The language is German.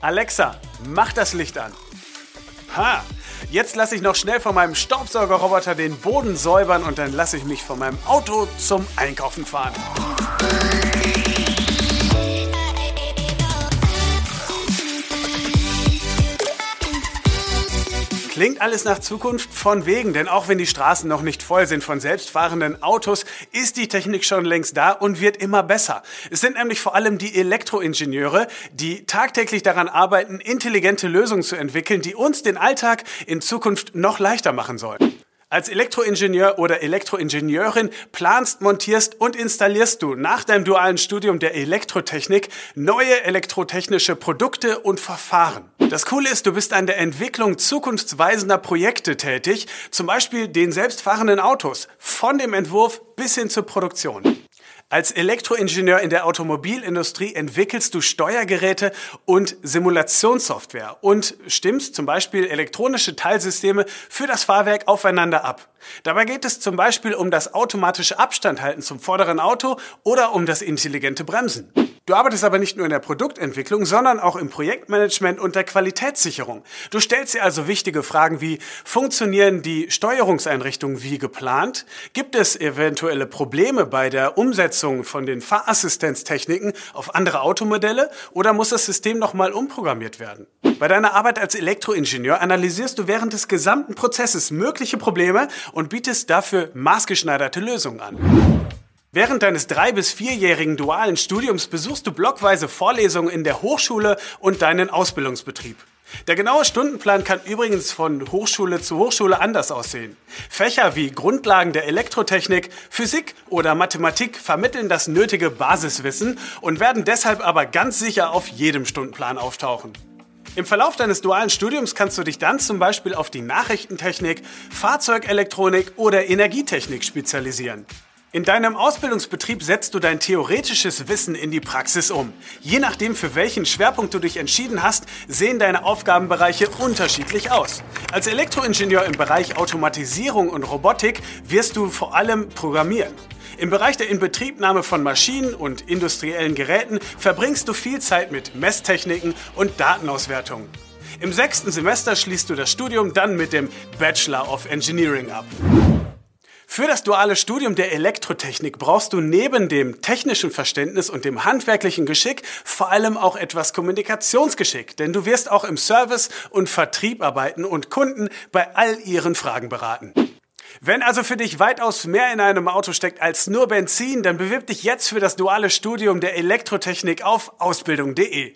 Alexa, mach das Licht an. Ha, jetzt lasse ich noch schnell von meinem Staubsaugerroboter den Boden säubern und dann lasse ich mich von meinem Auto zum Einkaufen fahren. Klingt alles nach Zukunft von wegen, denn auch wenn die Straßen noch nicht voll sind von selbstfahrenden Autos, ist die Technik schon längst da und wird immer besser. Es sind nämlich vor allem die Elektroingenieure, die tagtäglich daran arbeiten, intelligente Lösungen zu entwickeln, die uns den Alltag in Zukunft noch leichter machen sollen. Als Elektroingenieur oder Elektroingenieurin planst, montierst und installierst du nach deinem dualen Studium der Elektrotechnik neue elektrotechnische Produkte und Verfahren. Das Coole ist, du bist an der Entwicklung zukunftsweisender Projekte tätig, zum Beispiel den selbstfahrenden Autos, von dem Entwurf bis hin zur Produktion. Als Elektroingenieur in der Automobilindustrie entwickelst du Steuergeräte und Simulationssoftware und stimmst zum Beispiel elektronische Teilsysteme für das Fahrwerk aufeinander ab. Dabei geht es zum Beispiel um das automatische Abstandhalten zum vorderen Auto oder um das intelligente Bremsen. Du arbeitest aber nicht nur in der Produktentwicklung, sondern auch im Projektmanagement und der Qualitätssicherung. Du stellst dir also wichtige Fragen wie, funktionieren die Steuerungseinrichtungen wie geplant? Gibt es eventuelle Probleme bei der Umsetzung von den Fahrassistenztechniken auf andere Automodelle oder muss das System nochmal umprogrammiert werden? Bei deiner Arbeit als Elektroingenieur analysierst du während des gesamten Prozesses mögliche Probleme und bietest dafür maßgeschneiderte Lösungen an. Während deines drei- bis vierjährigen dualen Studiums besuchst du blockweise Vorlesungen in der Hochschule und deinen Ausbildungsbetrieb. Der genaue Stundenplan kann übrigens von Hochschule zu Hochschule anders aussehen. Fächer wie Grundlagen der Elektrotechnik, Physik oder Mathematik vermitteln das nötige Basiswissen und werden deshalb aber ganz sicher auf jedem Stundenplan auftauchen. Im Verlauf deines dualen Studiums kannst du dich dann zum Beispiel auf die Nachrichtentechnik, Fahrzeugelektronik oder Energietechnik spezialisieren. In deinem Ausbildungsbetrieb setzt du dein theoretisches Wissen in die Praxis um. Je nachdem, für welchen Schwerpunkt du dich entschieden hast, sehen deine Aufgabenbereiche unterschiedlich aus. Als Elektroingenieur im Bereich Automatisierung und Robotik wirst du vor allem programmieren. Im Bereich der Inbetriebnahme von Maschinen und industriellen Geräten verbringst du viel Zeit mit Messtechniken und Datenauswertungen. Im sechsten Semester schließt du das Studium dann mit dem Bachelor of Engineering ab. Für das duale Studium der Elektrotechnik brauchst du neben dem technischen Verständnis und dem handwerklichen Geschick vor allem auch etwas Kommunikationsgeschick, denn du wirst auch im Service und Vertrieb arbeiten und Kunden bei all ihren Fragen beraten. Wenn also für dich weitaus mehr in einem Auto steckt als nur Benzin, dann bewirb dich jetzt für das duale Studium der Elektrotechnik auf ausbildung.de.